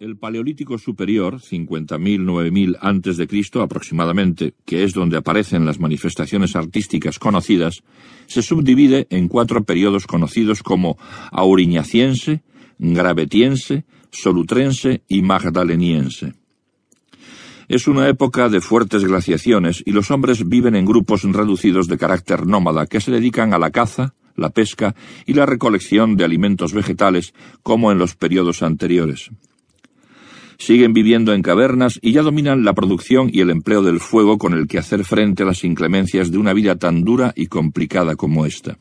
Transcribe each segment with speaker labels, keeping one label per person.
Speaker 1: El Paleolítico Superior, 50.000-9.000 antes de Cristo aproximadamente, que es donde aparecen las manifestaciones artísticas conocidas, se subdivide en cuatro periodos conocidos como auriñaciense, gravetiense, solutrense y magdaleniense. Es una época de fuertes glaciaciones y los hombres viven en grupos reducidos de carácter nómada que se dedican a la caza, la pesca y la recolección de alimentos vegetales como en los periodos anteriores siguen viviendo en cavernas y ya dominan la producción y el empleo del fuego con el que hacer frente a las inclemencias de una vida tan dura y complicada como esta.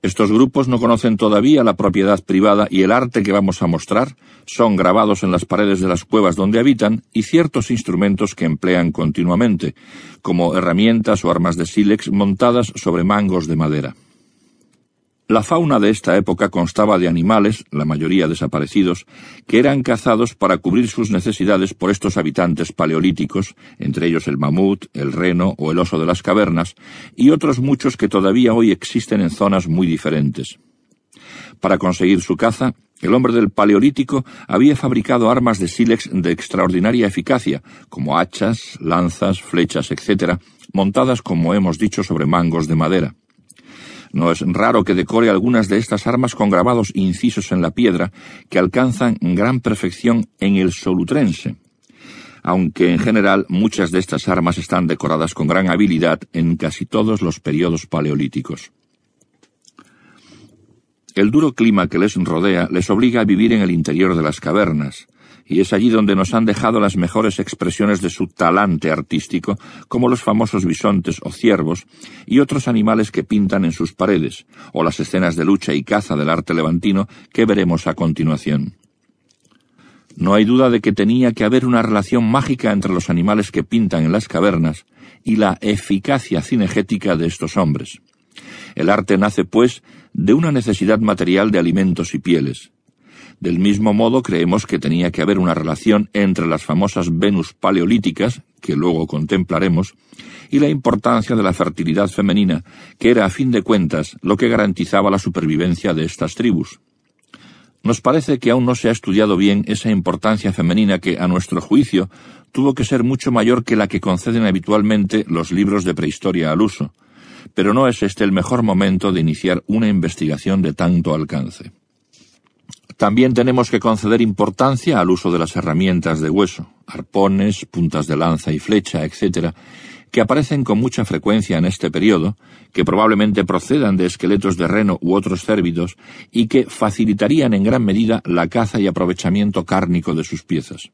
Speaker 1: Estos grupos no conocen todavía la propiedad privada y el arte que vamos a mostrar son grabados en las paredes de las cuevas donde habitan y ciertos instrumentos que emplean continuamente, como herramientas o armas de sílex montadas sobre mangos de madera. La fauna de esta época constaba de animales, la mayoría desaparecidos, que eran cazados para cubrir sus necesidades por estos habitantes paleolíticos, entre ellos el mamut, el reno o el oso de las cavernas, y otros muchos que todavía hoy existen en zonas muy diferentes. Para conseguir su caza, el hombre del Paleolítico había fabricado armas de sílex de extraordinaria eficacia, como hachas, lanzas, flechas, etc., montadas, como hemos dicho, sobre mangos de madera. No es raro que decore algunas de estas armas con grabados incisos en la piedra que alcanzan gran perfección en el solutrense, aunque en general muchas de estas armas están decoradas con gran habilidad en casi todos los periodos paleolíticos. El duro clima que les rodea les obliga a vivir en el interior de las cavernas, y es allí donde nos han dejado las mejores expresiones de su talante artístico, como los famosos bisontes o ciervos, y otros animales que pintan en sus paredes, o las escenas de lucha y caza del arte levantino que veremos a continuación. No hay duda de que tenía que haber una relación mágica entre los animales que pintan en las cavernas y la eficacia cinegética de estos hombres. El arte nace, pues, de una necesidad material de alimentos y pieles, del mismo modo, creemos que tenía que haber una relación entre las famosas Venus paleolíticas, que luego contemplaremos, y la importancia de la fertilidad femenina, que era a fin de cuentas lo que garantizaba la supervivencia de estas tribus. Nos parece que aún no se ha estudiado bien esa importancia femenina que, a nuestro juicio, tuvo que ser mucho mayor que la que conceden habitualmente los libros de prehistoria al uso, pero no es este el mejor momento de iniciar una investigación de tanto alcance. También tenemos que conceder importancia al uso de las herramientas de hueso, arpones, puntas de lanza y flecha, etc., que aparecen con mucha frecuencia en este periodo, que probablemente procedan de esqueletos de reno u otros cérvidos y que facilitarían en gran medida la caza y aprovechamiento cárnico de sus piezas.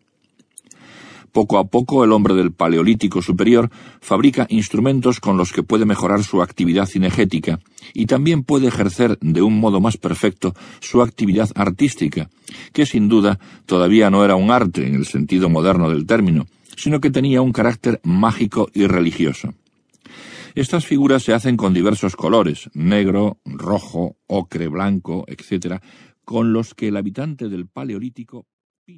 Speaker 1: Poco a poco el hombre del Paleolítico superior fabrica instrumentos con los que puede mejorar su actividad cinegética y también puede ejercer de un modo más perfecto su actividad artística, que sin duda todavía no era un arte en el sentido moderno del término, sino que tenía un carácter mágico y religioso. Estas figuras se hacen con diversos colores, negro, rojo, ocre, blanco, etc., con los que el habitante del Paleolítico